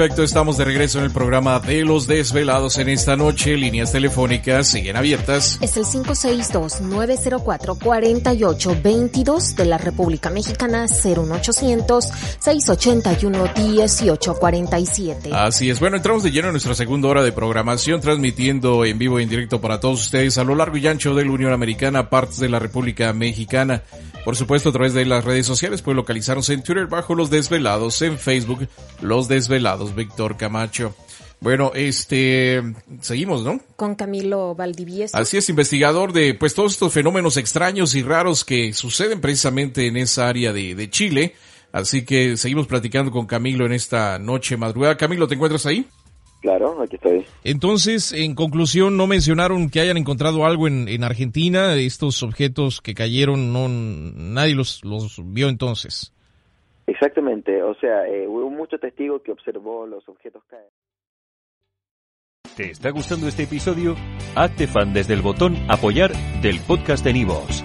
Perfecto, estamos de regreso en el programa de los desvelados en esta noche. Líneas telefónicas siguen abiertas. Es el 562-904-4822 de la República Mexicana, 01800-681-1847. Así es. Bueno, entramos de lleno en nuestra segunda hora de programación, transmitiendo en vivo e en directo para todos ustedes a lo largo y ancho de la Unión Americana, partes de la República Mexicana. Por supuesto, a través de las redes sociales pueden localizarnos en Twitter bajo Los Desvelados, en Facebook Los Desvelados, Víctor Camacho. Bueno, este, seguimos, ¿no? Con Camilo Valdivieso. Así es, investigador de, pues, todos estos fenómenos extraños y raros que suceden precisamente en esa área de, de Chile. Así que seguimos platicando con Camilo en esta noche madrugada. Camilo, ¿te encuentras ahí? Claro, aquí estoy. Entonces, en conclusión, no mencionaron que hayan encontrado algo en, en Argentina, estos objetos que cayeron, no nadie los, los vio entonces. Exactamente, o sea, eh, hubo mucho testigo que observó los objetos caer. ¿Te está gustando este episodio? Hazte fan desde el botón apoyar del podcast de Nivos.